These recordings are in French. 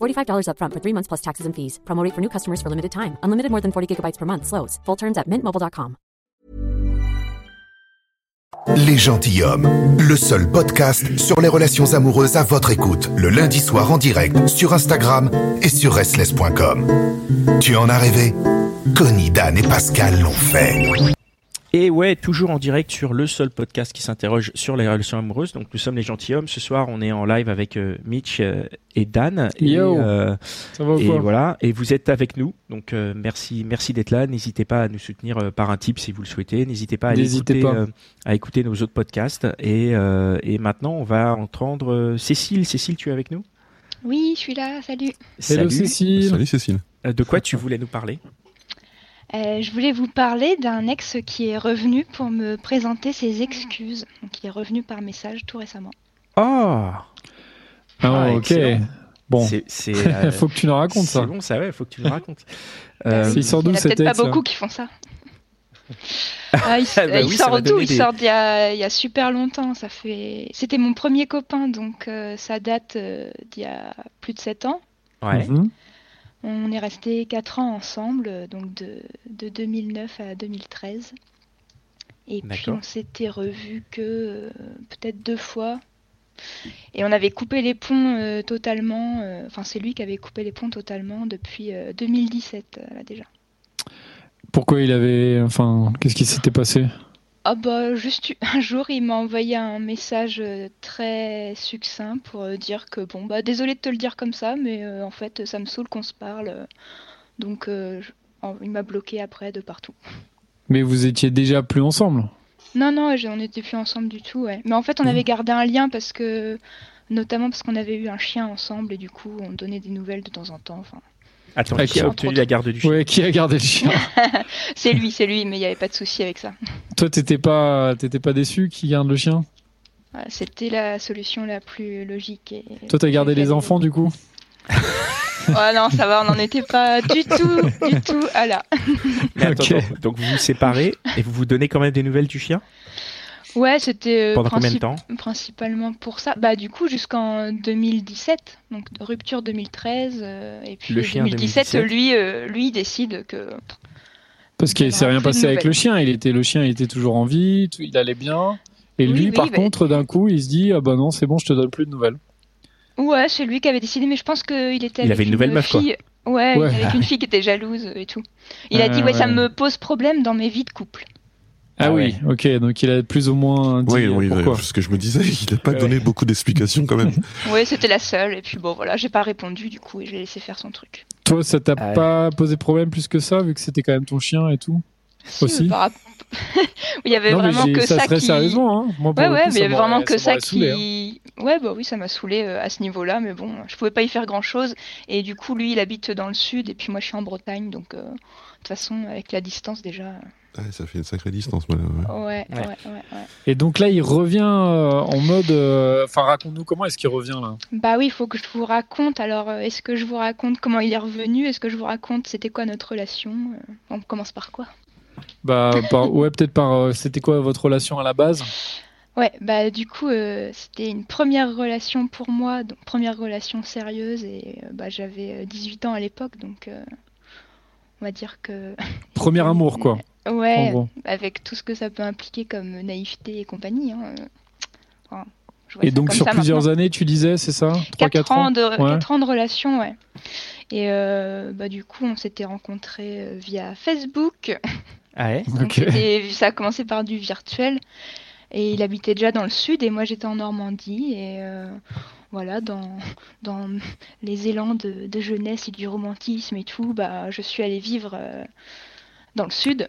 $45 upfront for three months plus taxes and fees. Promo rate for new customers for limited time. Unlimited more than 40 gigabytes per month. Slows. Full terms at mintmobile.com. Les Gentilhommes, le seul podcast sur les relations amoureuses à votre écoute, le lundi soir en direct sur Instagram et sur restless.com. Tu en as rêvé? Connie, Dan et Pascal l'ont fait. Et ouais, toujours en direct sur le seul podcast qui s'interroge sur les relations amoureuses. Donc nous sommes les gentilshommes. Ce soir, on est en live avec euh, Mitch euh, et Dan. Yo. Et, euh, Ça va ou et quoi voilà. Et vous êtes avec nous. Donc euh, merci, merci d'être là. N'hésitez pas à nous soutenir euh, par un tip si vous le souhaitez. N'hésitez pas à écouter, pas. euh, à écouter nos autres podcasts. Et, euh, et maintenant, on va entendre euh, Cécile. Cécile, tu es avec nous? Oui, je suis là, salut. Hello Cécile. Salut Cécile. Euh, De quoi tu voulais nous parler? Euh, je voulais vous parler d'un ex qui est revenu pour me présenter ses excuses. Donc, il est revenu par message tout récemment. Oh Ah, Ah, ok. excellent. Bon, C'est, c'est, euh, faut que tu nous racontes c'est ça. bon, ça ouais, faut que tu nous racontes. Euh, Il sort Il d'où n'y en a cet peut-être pas là beaucoup qui font ça. Ah, il, Bah il oui, sort d'où Il des- sort d'il y, a, il y a super longtemps. Ça fait. C'était mon premier copain, donc euh, ça date euh, d'il y a plus de 7 ans. ouais. Mhm. On est resté 4 ans ensemble, euh, donc de, de 2009 à 2013. Et puis on s'était revus que euh, peut-être deux fois. Et on avait coupé les ponts euh, totalement. euh, Enfin, c'est lui qui avait coupé les ponts totalement depuis euh, 2017, euh, là déjà. Pourquoi il avait. Enfin, qu'est-ce qui s'était passé? Ah bah juste un jour il m'a envoyé un message euh, très succinct pour euh, dire que bon bah désolé de te le dire comme ça mais euh, en fait ça me saoule qu'on se parle donc euh, je- il m'a bloqué après de partout. Mais vous étiez déjà plus ensemble? Non non on n'était plus ensemble du tout ouais. Mais en fait on avait gardé un lien parce que notamment parce qu'on avait eu un chien ensemble et du coup on donnait des nouvelles de temps en temps enfin Attends, Ah, qui a qui- obtenu la garde du chien Ouais, qui a gardé le chien c'est lui c'est lui mais il n'y avait pas de souci avec ça. Toi, t'étais pas, t'étais pas déçu qui garde le chien? Voilà, C'était la solution la plus logique. Et... Toi, t'as gardé les enfants du coup? Oh non, ça va, on n'en était pas du tout, du tout à là. Mais attends, Ok. attends, donc vous vous séparez et vous vous donnez quand même des nouvelles du chien? Ouais, c'était euh, Pendant combien de temps principalement pour ça. Bah du coup jusqu'en 2017, donc rupture 2013 euh, et puis Le chien 2017, 2017. lui, euh, lui il décide que Parce qu'il Il s'est rien passé avec le chien. Il était, le chien, il était toujours en vie, tout- il allait bien. Et Oui, lui, oui, par bah- contre, d'un coup, il se dit ah bah non, c'est bon, je te donne plus de nouvelles. ouais, c'est lui qui avait décidé, mais je pense qu'il était Il avec avait une nouvelle meuf, quoi. fille. Ouais, Ouais. avec une fille qui était jalouse et tout. Il a dit ouais, ça me pose problème dans mes vies de couple. Ah, Ah oui, ok, donc il a plus ou moins dit Oui, oui, pourquoi. ce que je me disais, il n'a pas Ouais. donné beaucoup d'explications quand même. Ouais, c'était la seule et puis bon voilà, j'ai pas répondu du coup et je l'ai laissé faire son truc. Toi, ça t'a Ah ouais. pas posé problème plus que ça, vu que c'était quand même ton chien et tout? Aussi par il y avait Non, vraiment que ça, ça, très qui sérieusement. Hein. Moi, Ouais, ouais, coup, mais il y ça avait vraiment que ça saoulé, hein. qui. Ouais, bah oui, ça m'a saoulé euh, à ce niveau-là, mais bon, je pouvais pas y faire grand-chose. Et du coup, lui, il habite dans le sud, et puis moi, je suis en Bretagne, donc euh, de toute façon, avec la distance déjà. Ouais, ça fait une sacrée distance. moi, là, ouais. Ouais, ouais, Ouais. ouais, ouais. Et donc là, il revient euh, en mode. euh, Enfin, raconte-nous comment est-ce qu'il revient là Bah oui, il faut que je vous raconte. Alors, euh, est-ce que je vous raconte comment il est revenu? Est-ce que je vous raconte c'était quoi notre relation? On commence par quoi? Bah, par- ouais, peut-être par. euh, C'était quoi votre relation à la base? Ouais, bah du coup, euh, c'était une première relation pour moi, donc première relation sérieuse, et euh, bah, j'avais euh, 18 ans à l'époque, donc euh, on va dire que... Premier amour, quoi. Ouais, avec tout ce que ça peut impliquer comme naïveté et compagnie. hein, enfin, Et donc sur plusieurs années, tu disais, c'est ça? 4, ans, de, ans de relation, ouais. Et bah, du coup, on s'était rencontrés via Facebook. Ah ouais ça a commencé par du virtuel. Et il habitait déjà dans le sud et moi j'étais en Normandie. Et voilà, dans, dans les élans de, jeunesse et du romantisme et tout, bah, je suis allée vivre euh, dans le sud.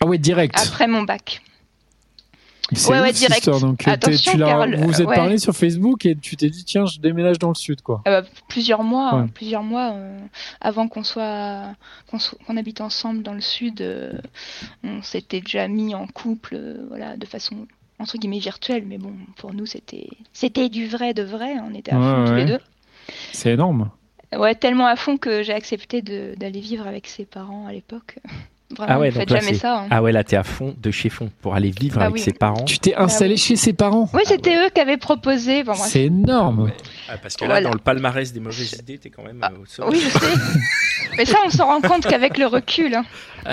Ah ouais, direct. Après mon bac. Ouais, ouais, direct. donc, euh, Attention, tu vous vous êtes parlé sur Facebook et tu t'es dit tiens, je déménage dans le sud, quoi. Ah bah, plusieurs mois, hein, plusieurs mois euh, avant qu'on soit qu'on habite ensemble dans le sud, on s'était déjà mis en couple, voilà, de façon entre guillemets virtuel, mais bon, pour nous c'était c'était du vrai de vrai, on était à fond tous les deux. C'est énorme. Ouais, tellement à fond que j'ai accepté d'aller vivre avec ses parents à l'époque. Ah ouais, donc jamais ça. Hein. Ah ouais, là t'es à fond de chez fond pour aller vivre ah avec ses parents. Tu t'es installé bah chez ses parents? Oui, c'était eux qui avaient proposé. c'est énorme. Ah, parce que là, dans le palmarès des mauvaises idées, t'es quand même ah, euh, au Oui, je sais. mais ça, on s'en rend compte qu'avec le recul. Hein.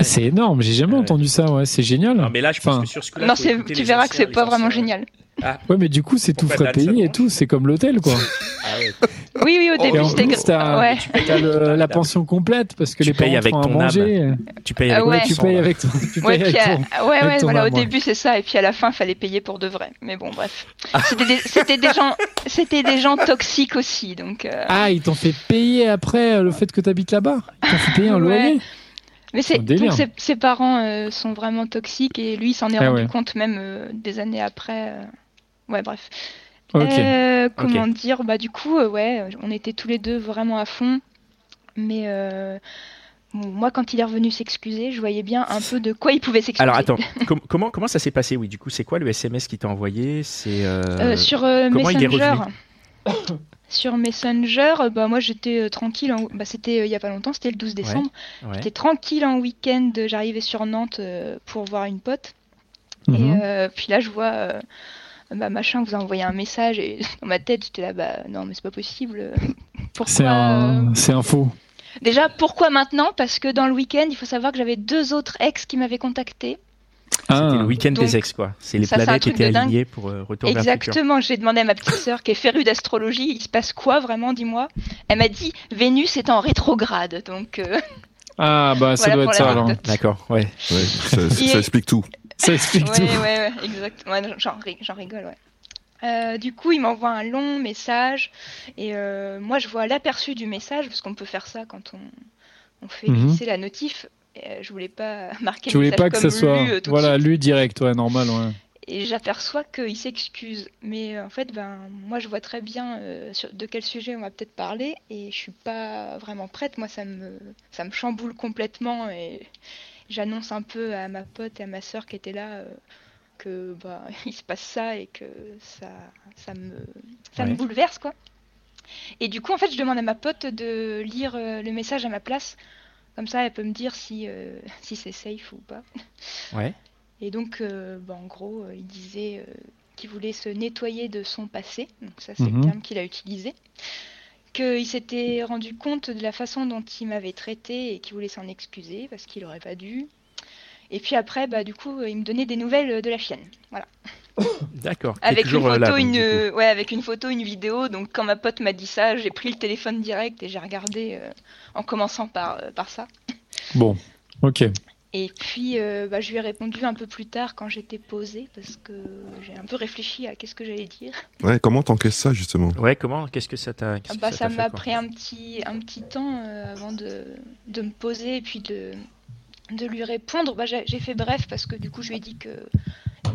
c'est énorme. J'ai jamais entendu ça. Ouais, c'est génial. Non, mais là, je pense que sur ce coup-là, non, tu verras que c'est pas vraiment génial. Ah. Ouais, mais du coup, c'est tout frais payé et tout. C'est comme l'hôtel, quoi. Ah oui, oui, au début, c'était ouais. Tu payes la pension complète parce que les parents avec ton manger. Tu payes avec, ouais. tu payes avec ton. Tu ouais, payes avec ouais, ouais, voilà, au début, c'est ça. Et puis à la fin, il fallait payer pour de vrai. Mais bon, bref. C'était des, gens, c'était des gens toxiques aussi, donc. Euh. Ah, ils t'ont fait payer après euh, le fait que tu habites là-bas. Ils t'ont fait payer un loyer. Mais c'est ses, parents euh, sont vraiment toxiques et lui, il s'en est ah rendu compte même des années après. Ouais, bref. Euh, comment dire Bah du coup, euh, ouais, on était tous les deux vraiment à fond. Mais euh, moi, quand il est revenu s'excuser, je voyais bien un peu de quoi il pouvait s'excuser. Alors attends, comment comment ça s'est passé? Oui, du coup, c'est quoi le SMS qu'il t'a envoyé? C'est sur Messenger. sur Messenger, bah moi j'étais tranquille. Bah c'était il y a pas longtemps, c'était le 12 décembre. J'étais tranquille en week-end. J'arrivais sur Nantes pour voir une pote. Et mhm. puis là, je vois bah machin vous a envoyé un message et dans ma tête j'étais là bah non mais c'est pas possible c'est un, c'est un faux déjà pourquoi maintenant? Parce que dans le week-end il faut savoir que j'avais deux autres ex qui m'avaient contacté ah. C'était le week-end des ex, quoi. C'est les planètes qui étaient alignées pour euh, retourner Exactement. J'ai demandé à ma petite sœur, qui est férue d'astrologie, il se passe quoi vraiment, dis-moi? Elle m'a dit Vénus est en rétrograde, donc. Euh, ah bah ça doit être ça alors. D'accord, ouais. ouais ça, explique tout. Ça explique tout. Ouais, ouais, exactement. J'en rigole, ouais. Euh, du coup, il m'envoie un long message et euh, moi je vois l'aperçu du message parce qu'on peut faire ça quand on, on fait mhm. glisser la notif. Et, euh, je voulais pas marquer. Tu voulais pas que ça soit voilà lu direct, ouais, normal, ouais. Et j'aperçois qu'il s'excuse, mais en fait, ben moi je vois très bien sur, de quel sujet on va peut-être parler et je suis pas vraiment prête. Moi, ça me ça me chamboule complètement et j'annonce un peu à ma pote et à ma soeur qui étaient là euh, que bah il se passe ça et que ça ça me ça me bouleverse quoi. Et du coup en fait je demande à ma pote de lire euh, le message à ma place. Comme ça elle peut me dire si euh, si c'est safe ou pas. Ouais. Et donc bah, en gros il disait qu'il voulait se nettoyer de son passé. Donc ça c'est le mhm. terme qu'il a utilisé qu'il s'était rendu compte de la façon dont il m'avait traité et qu'il voulait s'en excuser parce qu'il aurait pas dû. Et puis après, bah, du coup, il me donnait des nouvelles de la chienne. Voilà. D'accord. Avec une photo, une, ouais, avec une photo, une vidéo. Donc quand ma pote m'a dit ça, j'ai pris le téléphone direct et j'ai regardé euh, en commençant par, euh, par ça. Bon, ok. Et puis, euh, bah, je lui ai répondu un peu plus tard quand j'étais posée, parce que j'ai un peu réfléchi à qu'est-ce que j'allais dire. Ouais, comment t'encaisses ça, justement? Ouais, comment Qu'est-ce que ça t'a ah bah, Ça m'a pris un petit, un petit temps euh, avant de, de, me poser et puis de, de lui répondre. Bah, j'ai fait bref, parce que du coup, je lui ai dit que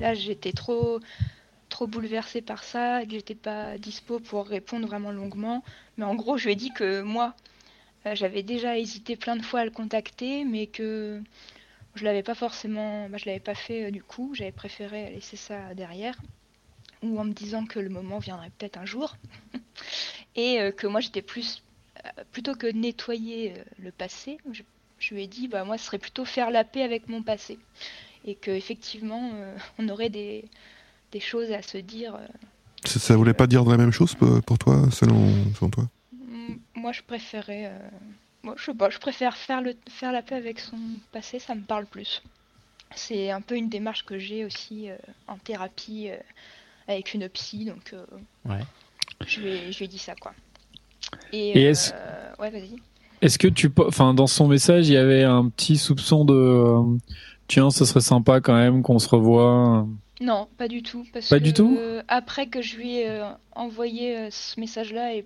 là, j'étais trop trop bouleversée par ça, que j'étais pas dispo pour répondre vraiment longuement. Mais en gros, je lui ai dit que moi, euh, j'avais déjà hésité plein de fois à le contacter, mais que je l'avais pas forcément, bah, je l'avais pas fait euh, du coup, j'avais préféré laisser ça derrière, ou en me disant que le moment viendrait peut-être un jour, et euh, que moi j'étais plus, euh, plutôt que nettoyer le passé, je, lui ai dit, bah moi ce serait plutôt faire la paix avec mon passé, et que effectivement on aurait des, des, choses à se dire. ça, ça voulait pas dire la même chose pour, toi, selon, selon toi? Moi je préférais moi, je sais pas, je préfère faire, le, faire la paix avec son passé, ça me parle plus. C'est un peu une démarche que j'ai aussi euh, en thérapie euh, avec une psy, donc ouais. je, lui ai, je lui ai dit ça quoi. Et, est-ce ouais, vas-y. Est-ce que tu, enfin, dans son message, il y avait un petit soupçon de, tiens, ce serait sympa quand même qu'on se revoie. Non, pas du tout. Parce pas du tout? après que je lui ai envoyé ce message-là et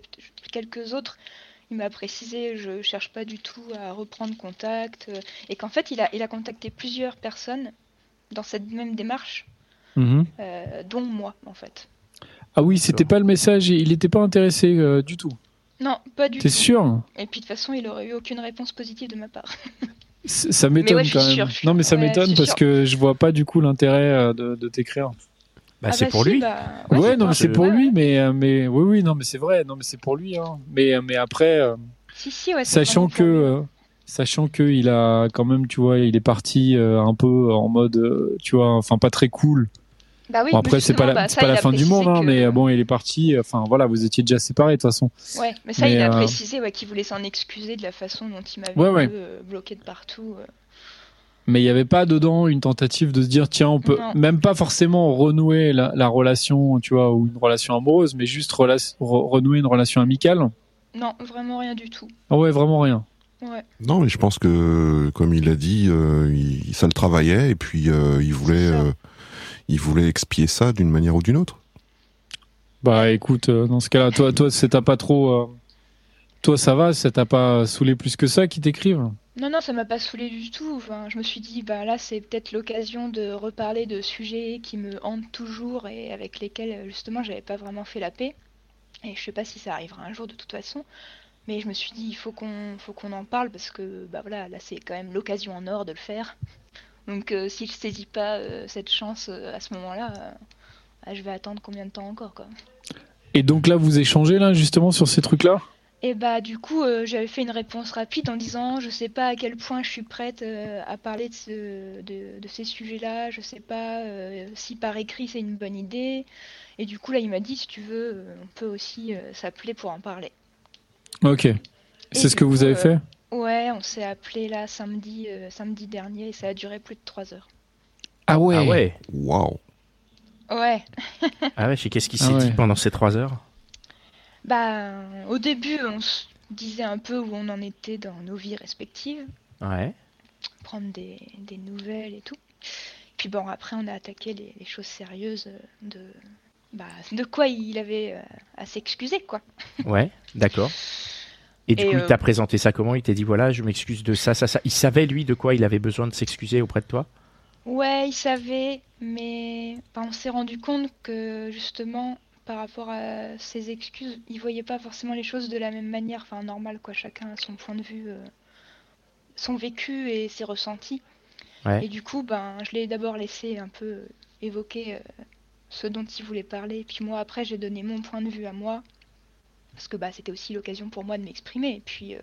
quelques autres, il m'a précisé je cherche pas du tout à reprendre contact euh, et qu'en fait il a, il a contacté plusieurs personnes dans cette même démarche, mhm. euh, dont moi en fait. Ah oui, c'était pas le message, il n'était pas intéressé euh, du tout. Non, pas du tout. T'es sûr Et puis de toute façon, il aurait eu aucune réponse positive de ma part. ça m'étonne quand même. non, mais ça m'étonne parce que je vois pas du coup l'intérêt de, de t'écrire. Bah, ah c'est bah pour lui. Bah, ouais, non, mais c'est pour lui, mais euh, mais oui, oui, non, mais c'est vrai, non, mais c'est pour lui, hein. Mais euh, mais après, euh, si, si, ouais, sachant que sachant que il a quand même, tu vois, il est parti un peu en mode, tu vois, enfin pas très cool. Bah oui, bon, après, c'est pas la, bah, pas la fin du monde, hein, mais bon, il est parti. Enfin, voilà, vous étiez déjà séparés de toute façon. Ouais, mais ça, il a précisé ouais, qu'il voulait s'en excuser de la façon dont il m'avait bloqué de partout mais il n'y avait pas dedans une tentative de se dire tiens on peut même pas forcément renouer la, relation tu vois ou une relation amoureuse mais juste renouer une relation amicale. Non vraiment rien du tout. Ah ouais vraiment rien. Ouais. non mais je pense que comme il a dit euh, il, ça le travaillait et puis euh, il voulait euh, il voulait expier ça d'une manière ou d'une autre. Bah écoute dans ce cas-là toi toi c'est pas trop toi ça va ça t'a pas saoulé plus que ça qui t'écrivent? Non, non, ça m'a pas saoulé du tout. Enfin, je me suis dit, bah là, c'est peut-être l'occasion de reparler de sujets qui me hantent toujours et avec lesquels, justement, j'avais pas vraiment fait la paix. Et je sais pas si ça arrivera un jour de toute façon. Mais je me suis dit, il faut qu'on faut qu'on en parle parce que, bah voilà, là, c'est quand même l'occasion en or de le faire. Donc, euh, si je saisis pas euh, cette chance euh, à ce moment-là, bah, je vais attendre combien de temps encore, quoi. Et donc là, vous échangez, là, justement, sur ces trucs-là? Et bah du coup, euh, j'avais fait une réponse rapide en disant je sais pas à quel point je suis prête euh, à parler de, de, ces sujets-là, je sais pas euh, si par écrit c'est une bonne idée. Et du coup là, il m'a dit si tu veux, on peut aussi s'appeler pour en parler. Ok. C'est ce que vous avez fait? Ouais, on s'est appelé là samedi, samedi dernier et ça a duré plus de 3 heures. Ah ouais. Ah ouais. Waouh. Ouais. ah ouais, qu'est-ce qui s'est ah dit pendant ces 3 heures? Bah, au début, on se disait un peu où on en était dans nos vies respectives. Ouais. Prendre des, des nouvelles et tout. Puis bon, après, on a attaqué les, choses sérieuses de, bah, de quoi il avait euh, à s'excuser, quoi. Ouais, d'accord. Et du coup, il euh, t'a présenté ça comment? Il t'a dit voilà, je m'excuse de ça, ça, ça. Il savait lui de quoi il avait besoin de s'excuser auprès de toi? Ouais, il savait, mais on s'est rendu compte que justement, par rapport à ses excuses, il voyait pas forcément les choses de la même manière, enfin normal quoi, chacun a son point de vue, euh, son vécu et ses ressentis. Et du coup, ben, je l'ai d'abord laissé un peu évoquer euh, ce dont il voulait parler, puis moi après j'ai donné mon point de vue à moi, parce que bah c'était aussi l'occasion pour moi de m'exprimer. Et puis euh,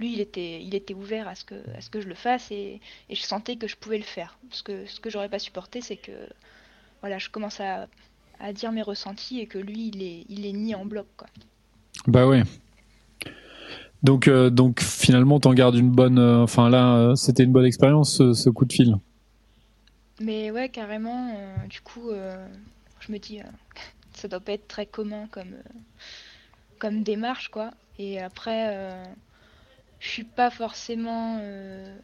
lui, il était, il était ouvert à ce que, à ce que je le fasse et, et je sentais que je pouvais le faire. Parce que ce que j'aurais pas supporté, c'est que voilà, je commence à à dire mes ressentis et que lui, il est, il est ni en bloc. Quoi. Bah ouais. Donc, euh, donc finalement, t'en gardes une bonne. Euh, enfin là, euh, c'était une bonne expérience ce, coup de fil. Mais ouais, carrément. du coup, je me dis, ça doit pas être très commun comme comme démarche, quoi. Et après, je suis pas forcément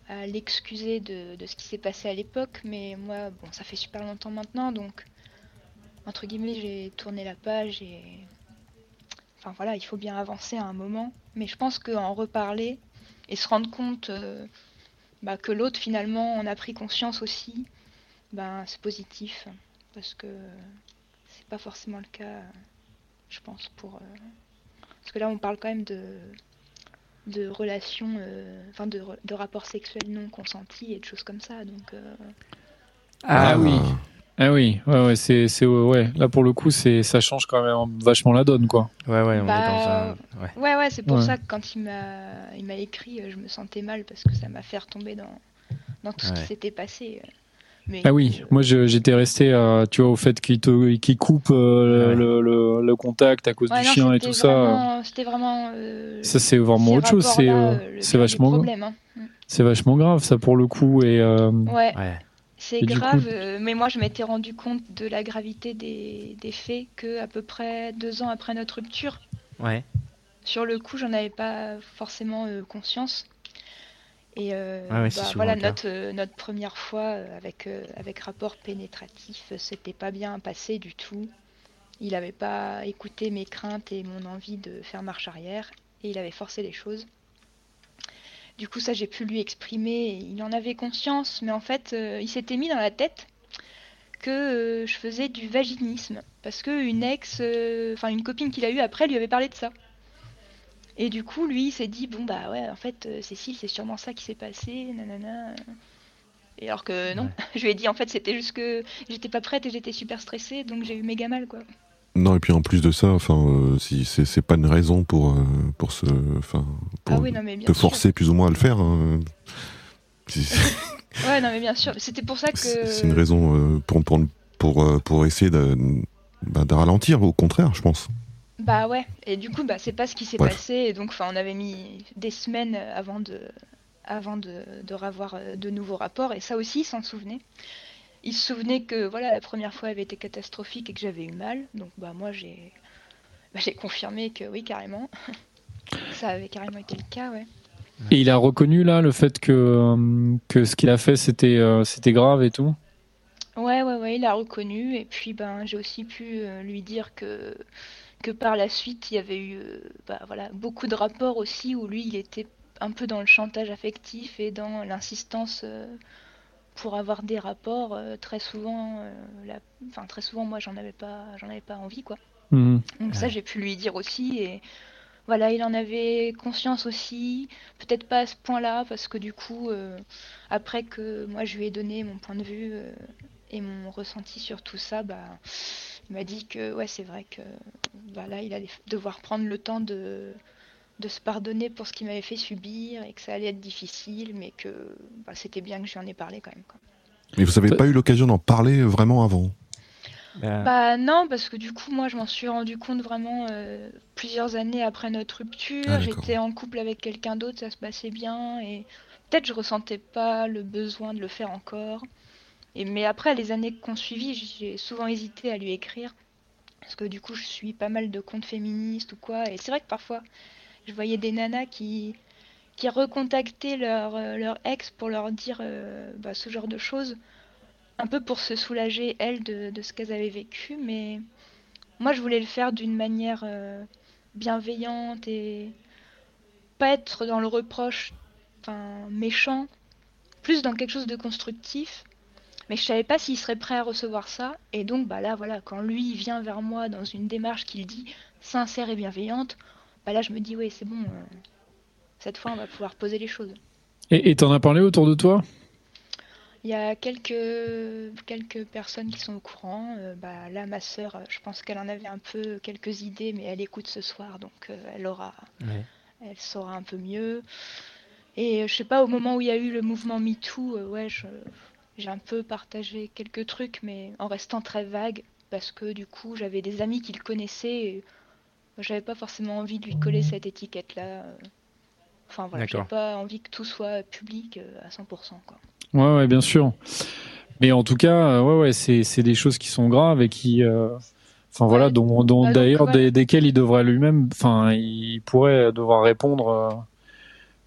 à l'excuser de, de, ce qui s'est passé à l'époque, mais moi, bon, ça fait super longtemps maintenant, donc entre guillemets, j'ai tourné la page et. Enfin voilà, il faut bien avancer à un moment. Mais je pense qu'en reparler et se rendre compte euh, bah, que l'autre finalement en a pris conscience aussi, bah, c'est positif. Parce que c'est pas forcément le cas, je pense, pour. Euh, parce que là, on parle quand même de de relations, euh, enfin de, de, rapports sexuels non consentis et de choses comme ça. Donc. Ah, ah oui. Ah oui, ouais, ouais, c'est, c'est, ouais. Là pour le coup, c'est, ça change quand même vachement la donne, quoi. Ouais, ouais, on est bah, dans un. Ouais, ouais, ouais c'est pour ça que quand il m'a, il m'a écrit, je me sentais mal parce que ça m'a fait retomber dans, dans tout ce qui s'était passé. Mais, ah oui, moi j'étais resté, euh, tu vois, au fait qu'il, te, qu'il coupe euh, le, le, le, contact à cause du chien et tout ça. C'était vraiment. Euh, ça c'est vraiment autre chose, c'est, c'est vachement. Problème, hein. C'est vachement grave ça pour le coup et. ouais. C'est grave, euh, mais moi je m'étais rendu compte de la gravité des, des faits que à peu près deux ans après notre rupture. Ouais. Sur le coup, j'en avais pas forcément euh, conscience. Et euh, ouais, bah, voilà, notre, notre première fois avec, avec rapport pénétratif, c'était pas bien passé du tout. Il avait pas écouté mes craintes et mon envie de faire marche arrière, et il avait forcé les choses. Du coup, ça, j'ai pu lui exprimer, il en avait conscience, mais en fait, euh, il s'était mis dans la tête que euh, je faisais du vaginisme, parce que une ex, euh, enfin une copine qu'il a eue après, lui avait parlé de ça. Et du coup, lui, il s'est dit, bon, bah ouais, en fait, Cécile, c'est sûrement ça qui s'est passé, nanana. Et alors que non, je lui ai dit, en fait, c'était juste que j'étais pas prête et j'étais super stressée, donc j'ai eu méga mal, quoi. Non, et puis en plus de ça, enfin, euh, si c'est pas une raison pour euh, pour se, enfin, pour Ah oui, non, mais bien te sûr. forcer plus ou moins à le faire. hein. Ouais, non, mais bien sûr. C'était pour ça que. C'est une raison euh, pour pour pour pour essayer de bah, de ralentir. Au contraire, je pense. Bah ouais, et du coup, bah, c'est pas ce qui s'est passé, et donc enfin, on avait mis des semaines avant de, avant de, de revoir de nouveaux rapports, et ça aussi, s'en souvenait. Il se souvenait que voilà, la première fois avait été catastrophique et que j'avais eu mal, donc bah moi j'ai bah, j'ai confirmé que oui, carrément. ça avait carrément été le cas, ouais. Et il a reconnu là le fait que, euh, que ce qu'il a fait c'était euh, c'était grave et tout? Ouais, ouais, ouais, il a reconnu, et puis ben j'ai aussi pu euh, lui dire que que par la suite il y avait eu bah, voilà beaucoup de rapports aussi où lui il était un peu dans le chantage affectif et dans l'insistance euh, pour avoir des rapports euh, très souvent euh, la- enfin très souvent moi j'en avais pas j'en avais pas envie quoi. Mhm. donc ça j'ai pu lui dire aussi et voilà il en avait conscience aussi. Peut-être pas à ce point-là parce que du coup euh, après que moi je lui ai donné mon point de vue euh, et mon ressenti sur tout ça bah il m'a dit que ouais c'est vrai que bah, là il allait devoir prendre le temps de de se pardonner pour ce qu'il m'avait fait subir et que ça allait être difficile mais que bah, c'était bien que je lui en ai parlé quand même quoi. Mais vous avez pas eu l'occasion d'en parler vraiment avant? Bah, Bah non, parce que du coup, moi, je m'en suis rendu compte vraiment euh, plusieurs années après notre rupture. Ah. J'étais en couple avec quelqu'un d'autre, ça se passait bien, et peut-être je ressentais pas le besoin de le faire encore. Et mais après, les années qui ont suivi, j'ai souvent hésité à lui écrire, parce que du coup, je suis pas mal de comptes féministes ou quoi, et c'est vrai que parfois, je voyais des nanas qui recontactaient leur, euh, leur ex pour leur dire euh, bah, ce genre de choses un peu pour se soulager, elles, de, ce qu'elles avaient vécu, mais moi, je voulais le faire d'une manière euh, bienveillante et pas être dans le reproche, méchant, plus dans quelque chose de constructif. Mais je savais pas s'il serait prêt à recevoir ça, et donc, bah là, voilà, quand lui vient vers moi dans une démarche qu'il dit sincère et bienveillante, bah là, je me dis, oui, c'est bon, euh, cette fois, on va pouvoir poser les choses. Et t'en as parlé autour de toi? Il y a quelques, quelques personnes qui sont au courant. Euh, bah, là, ma sœur, euh, je pense qu'elle en avait un peu quelques idées, mais elle écoute ce soir, donc euh, elle aura, ouais. elle saura un peu mieux. Et je sais pas, au moment où il y a eu le mouvement MeToo, euh, ouais, je- j'ai un peu partagé quelques trucs, mais en restant très vague, parce que du coup, j'avais des amis qui le connaissaient, et j'avais pas forcément envie de lui coller cette étiquette-là. euh. Enfin voilà, j'avais pas envie que tout soit public euh, à 100%, quoi. Ouais, ouais, bien sûr. Mais en tout cas, euh, ouais, ouais, c'est des choses qui sont graves et qui, euh, enfin voilà, Ouais. dont, dont Bah, d'ailleurs voilà. des- desquels il devrait lui-même, enfin, il pourrait devoir répondre.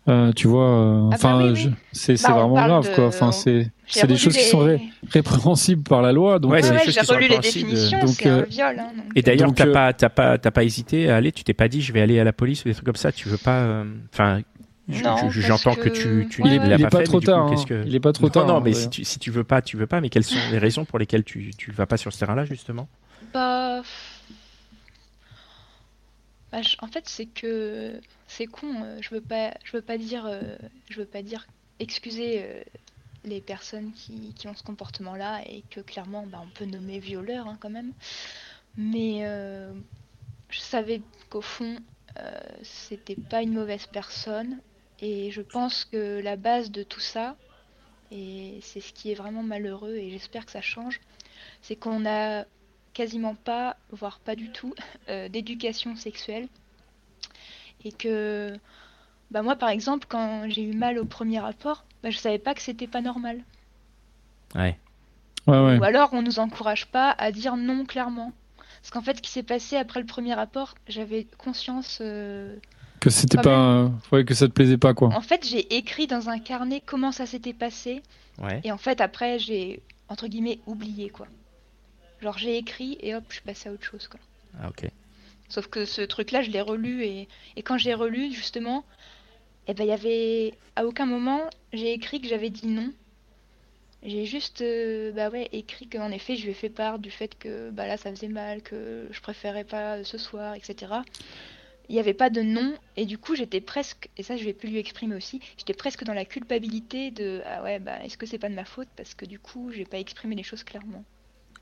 Euh, euh, tu vois, euh, Ah bah enfin, oui, oui. je- c'est c'est Bah, vraiment grave, de- quoi. Enfin, c'est des choses qui sont ré- répréhensibles par la loi, donc. Ouais, euh, des ouais, choses j'ai qui sont relu les répréhensibles. définitions, Donc, c'est un euh, viol. hein, donc. Et d'ailleurs, t'as euh, pas, t'as pas, t'as pas hésité à aller. Tu t'es pas dit, je vais aller à la police ou des trucs comme ça. Tu veux pas. euh, Enfin, j'entends que, que- tu, tu Ouais, il est, pas, pas fait, trop coup, tard. hein. que- Il est pas trop non, tard. non, hein, mais si tu, si tu veux pas, tu veux pas. Mais quelles sont les raisons pour lesquelles tu, tu vas pas sur ce terrain-là justement? Bah, bah, en fait, c'est que c'est con. euh, Je veux pas, je veux pas dire, euh, je veux pas dire excuser euh, les personnes qui, ont ce comportement-là et que clairement, bah, on peut nommer violeur hein, quand même. Mais je savais qu'au fond, c'était pas une mauvaise personne et je pense que la base de tout ça, et c'est ce qui est vraiment malheureux et j'espère que ça change, c'est qu'on a quasiment pas, voire pas du tout, euh, d'éducation sexuelle. Et que, bah moi par exemple, quand j'ai eu mal au premier rapport, bah, je savais pas que c'était pas normal. Ouais. Ouais, ouais. Ou alors on nous encourage pas à dire non clairement. Parce qu'en fait, ce qui s'est passé après le premier rapport, j'avais conscience. euh, Que c'était pas, ouais, que ça te plaisait pas, quoi. En fait, j'ai écrit dans un carnet comment ça s'était passé. Ouais. Et en fait, après, j'ai, entre guillemets, oublié, quoi. Genre, j'ai écrit et hop, je suis passée à autre chose, quoi. Ah, ok. Sauf que ce truc-là, je l'ai relu et, et quand j'ai relu, justement, eh ben, il y avait... À aucun moment, j'ai écrit que j'avais dit non. J'ai juste, euh, bah ouais, écrit qu'en effet, je lui ai fait part du fait que, bah là, ça faisait mal, que je préférais pas ce soir, etc. Il n'y avait pas de non, et du coup, j'étais presque, et ça, je vais plus lui exprimer aussi, j'étais presque dans la culpabilité de, ah ouais, bah, est-ce que c'est pas de ma faute? Parce que du coup, j'ai pas exprimé les choses clairement.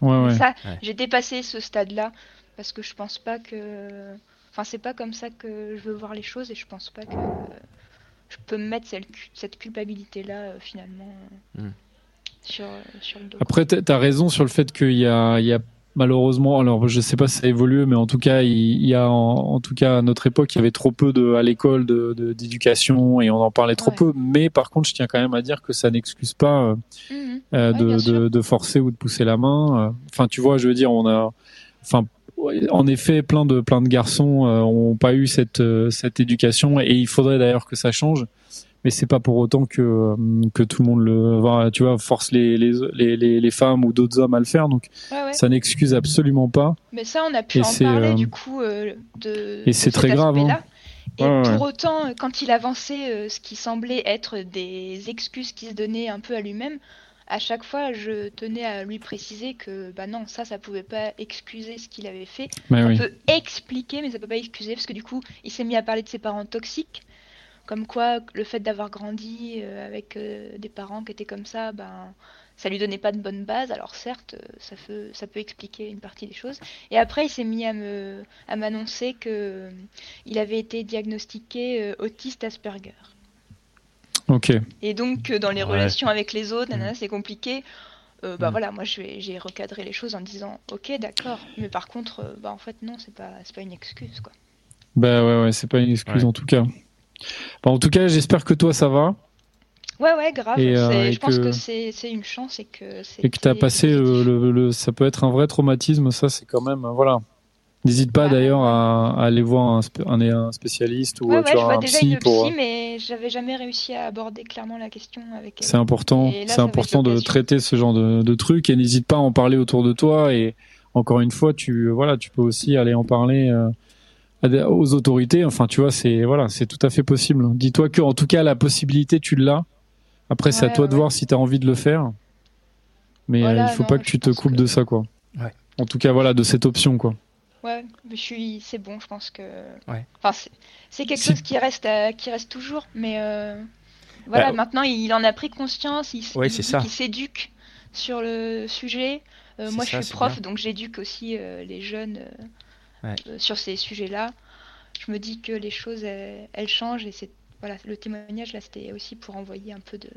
Ouais, ouais. Ça, Ouais. j'ai dépassé ce stade-là parce que je pense pas que. Enfin, c'est pas comme ça que je veux voir les choses et je pense pas que je peux me mettre cette, cu- cette culpabilité-là euh, finalement euh, Mm. sur, sur le dos. Après, t'as t'as raison sur le fait qu'il y a, il y a malheureusement, alors je sais pas si ça a évolué, mais en tout cas, il, y a en, en tout cas à notre époque, il y avait trop peu de à l'école de de- d'éducation et on en parlait trop Ouais. peu. Mais par contre, je tiens quand même à dire que ça n'excuse pas euh, Mhm. euh, de, de, de forcer ou de pousser la main. euh. Enfin, tu vois, je veux dire, on a, enfin, en effet, plein de plein de garçons euh, ont pas eu cette euh, cette éducation et il faudrait d'ailleurs que ça change. Mais c'est pas pour autant que euh, que tout le monde le, tu vois, force les les les, les, femmes ou d'autres hommes à le faire. Donc Ouais, ouais. ça n'excuse absolument pas. Mais ça, on a pu Et en parler euh, du coup euh, de. et c'est très grave, hein. Et Ouais, pour autant, quand il avançait euh, ce qui semblait être des excuses qu'il se donnait un peu à lui-même, à chaque fois, je tenais à lui préciser que bah non, ça, ça pouvait pas excuser ce qu'il avait fait. Mais ça oui. peut expliquer, mais ça peut pas excuser, parce que du coup, il s'est mis à parler de ses parents toxiques, comme quoi le fait d'avoir grandi euh, avec euh, des parents qui étaient comme ça, ben, ça lui donnait pas de bonne base. Alors certes, euh, ça peut, ça peut expliquer une partie des choses. Et après, il s'est mis à me, à m'annoncer que euh, il avait été diagnostiqué euh, autiste Asperger. Ok. Et donc, euh, dans les Ouais. relations avec les autres, Mm. c'est compliqué. Euh, bah Mm. voilà, moi j'ai recadré les choses en disant ok d'accord, mais par contre, euh, bah en fait non, c'est pas c'est pas une excuse quoi. Bah ouais, ouais, c'est pas une excuse Ouais. en tout cas. Bon, en tout cas, j'espère que toi ça va Ouais ouais grave, Et, euh, et je pense que- c'est une chance et que c'est et que t'as c'est passé euh, le, le- ça peut être un vrai traumatisme. Ça, c'est quand même euh, voilà. N'hésite pas Ouais. d'ailleurs à, à aller voir un, spé- un, un spécialiste ou Ouais, euh, ouais, tu je vois, un déjà psy une pour. psy, mais j'avais jamais réussi à aborder clairement la question avec. C'est important, c'est important de traiter ce genre de, de trucs et n'hésite pas à en parler autour de toi et encore une fois, tu voilà, tu peux aussi aller en parler euh, aux autorités. Enfin, tu vois, c'est voilà, c'est tout à fait possible. Dis-toi que en tout cas la possibilité tu l'as. Après, c'est à Ouais, toi de voir si tu as envie de le faire. Mais Voilà, euh, il faut non, pas que tu te coupes que- de ça quoi. Ouais. En tout cas, voilà, de cette option quoi. Ouais, mais je suis, c'est bon, je pense que. Ouais. Enfin, c'est- c'est quelque chose qui reste, à- qui reste toujours, mais euh, voilà, Bah, maintenant il en a pris conscience, il, Ouais, il s'éduque sur le sujet. Euh, moi, ça, je suis prof, bien. donc j'éduque aussi euh, les jeunes euh, Ouais. euh, sur ces sujets-là. Je me dis que les choses, elles, elles changent et c'est voilà, le témoignage là, c'était aussi pour envoyer un peu de,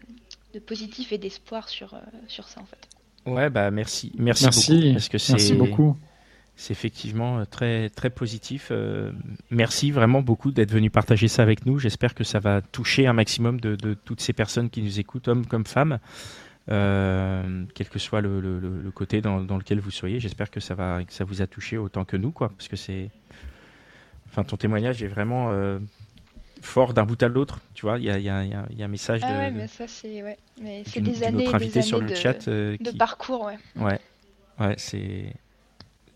de positif et d'espoir sur euh, sur ça en fait. Ouais, bah merci, merci, Merci, beaucoup, parce que c'est merci beaucoup. c'est effectivement euh, très très positif. Euh, merci vraiment beaucoup d'être venu partager ça avec nous. J'espère que ça va toucher un maximum de, de toutes ces personnes qui nous écoutent, hommes comme femmes, euh, quel que soit le, le- le- le côté dans, dans lequel vous soyez. J'espère que ça va que ça vous a touché autant que nous, quoi, parce que c'est, enfin, ton témoignage est vraiment euh, fort d'un bout à l'autre. Tu vois, il y a, il y, a, il y a- il y a un message Ah de, ouais, de- mais ça c'est ouais, mais c'est des années, des sur années le de, chat euh, de qui- parcours, ouais. Ouais, ouais, c'est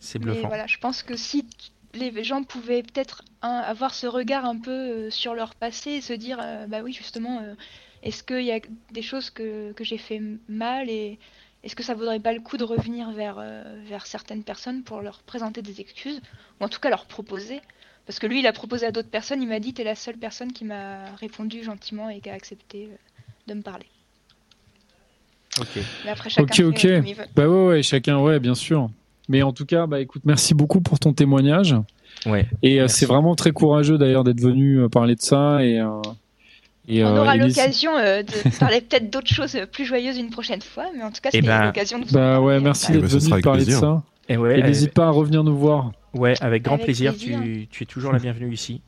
c'est Mais bluffant. voilà, je pense que si les gens pouvaient peut-être hein, avoir ce regard un peu sur leur passé et se dire, bah oui, justement, est-ce qu'il y a des choses que, que j'ai fait mal et est-ce que ça vaudrait pas le coup de revenir vers, euh, vers certaines personnes pour leur présenter des excuses ou en tout cas leur proposer? Parce que lui, il a proposé à d'autres personnes, il m'a dit, t'es la seule personne qui m'a répondu gentiment et qui a accepté euh, de me parler. Ok. Mais après, chacun Ok, fait, ok. comme il veut. Bah ouais, ouais, chacun, ouais, bien sûr. Mais en tout cas, bah écoute, merci beaucoup pour ton témoignage. Ouais. Et euh, c'est vraiment très courageux d'ailleurs d'être venu euh, parler de ça. Et, euh, et, On euh, aura l'occasion euh, de parler peut-être d'autres choses euh, plus joyeuses une prochaine fois, mais en tout cas, Eh c'était ben, l'occasion de vous Bah parler. ouais, merci Eh d'être ben, ce venu parler de ça. Et ouais, Et n'hésite pas à revenir nous voir. Ouais, avec grand Avec plaisir. plaisir. Tu, tu es toujours la bienvenue ici.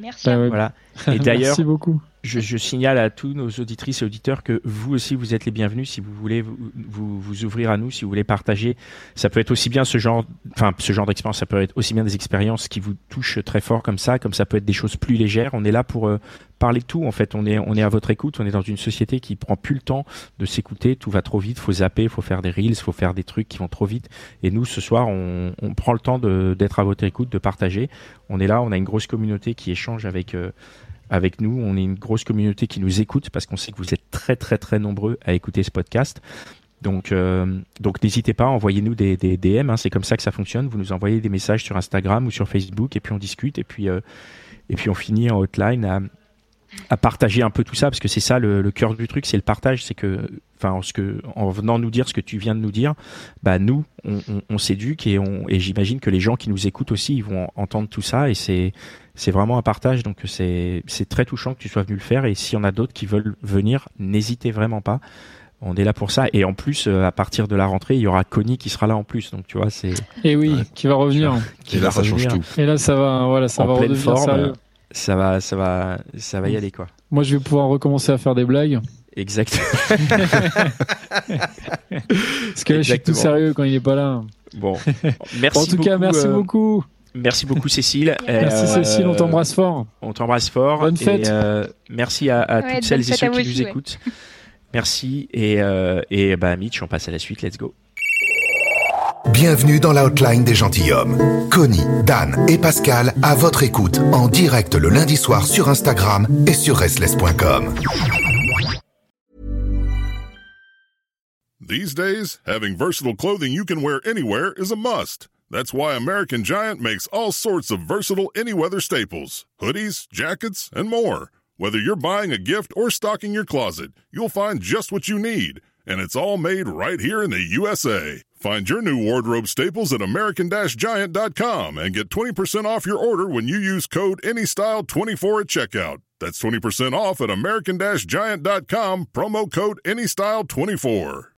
Merci. Bah à vous. ouais. Voilà. Et d'ailleurs, beaucoup. je, signale à tous nos auditrices et auditeurs que vous aussi, vous êtes les bienvenus si vous voulez vous, vous, ouvrir à nous, si vous voulez partager. Ça peut être aussi bien ce genre, enfin, ce genre d'expérience, ça peut être aussi bien des expériences qui vous touchent très fort comme ça, comme ça peut être des choses plus légères. On est là pour euh, parler de tout, en fait. On est, on est à votre écoute. On est dans une société qui prend plus le temps de s'écouter. Tout va trop vite. Faut zapper, faut faire des reels, faut faire des trucs qui vont trop vite. Et nous, ce soir, on, on prend le temps d'être à votre écoute, de partager. On est là. On a une grosse communauté qui échange avec, euh, avec nous. On est une grosse communauté qui nous écoute parce qu'on sait que vous êtes très très très nombreux à écouter ce podcast. Donc, euh, donc n'hésitez pas, envoyez-nous des, des DM. Hein, c'est comme ça que ça fonctionne. Vous nous envoyez des messages sur Instagram ou sur Facebook et puis on discute et puis euh, et puis on finit en hotline à partager un peu tout ça parce que c'est ça le, cœur du truc, c'est le partage. C'est que, enfin, en, ce que, en venant nous dire ce que tu viens de nous dire, bah nous, on, on, on s'éduque et, on, et j'imagine que les gens qui nous écoutent aussi, ils vont entendre tout ça et c'est c'est vraiment un partage. Donc c'est c'est très touchant que tu sois venu le faire et s'il y en a d'autres qui veulent venir, n'hésitez vraiment pas. On est là pour ça et en plus euh, à partir de la rentrée, il y aura Connie qui sera là en plus. Donc tu vois, c'est et oui, qui va revenir. Qui et là, ça change tout. Et là, ça va, voilà, ça va redevenir forme, sérieux ça va, ça va, ça va y aller quoi. Moi, je vais pouvoir recommencer à faire des blagues. Exactement. Parce que là, je suis tout sérieux quand il n'est pas là. Bon, merci. En tout cas, merci euh, beaucoup. Merci beaucoup Cécile. Merci euh, Cécile, on t'embrasse fort. On t'embrasse fort. Bonne fête. Euh, merci à, toutes celles et ceux qui nous écoutent. Merci et, et bah Mitch, on passe à la suite. Let's go. Bienvenue dans la hotline des gentilshommes. Connie, Dan et Pascal à votre écoute en direct le lundi soir sur Instagram et sur restless.com. These days, having versatile clothing you can wear anywhere is a must. That's why American Giant makes all sorts of versatile any-weather staples, hoodies, jackets, and more. Whether you're buying a gift or stocking your closet, you'll find just what you need, and it's all made right here in the USA. Find your new wardrobe staples at American-Giant.com and get 20% off your order when you use code ANYSTYLE24 at checkout. That's 20% off at American-Giant.com, promo code ANYSTYLE24.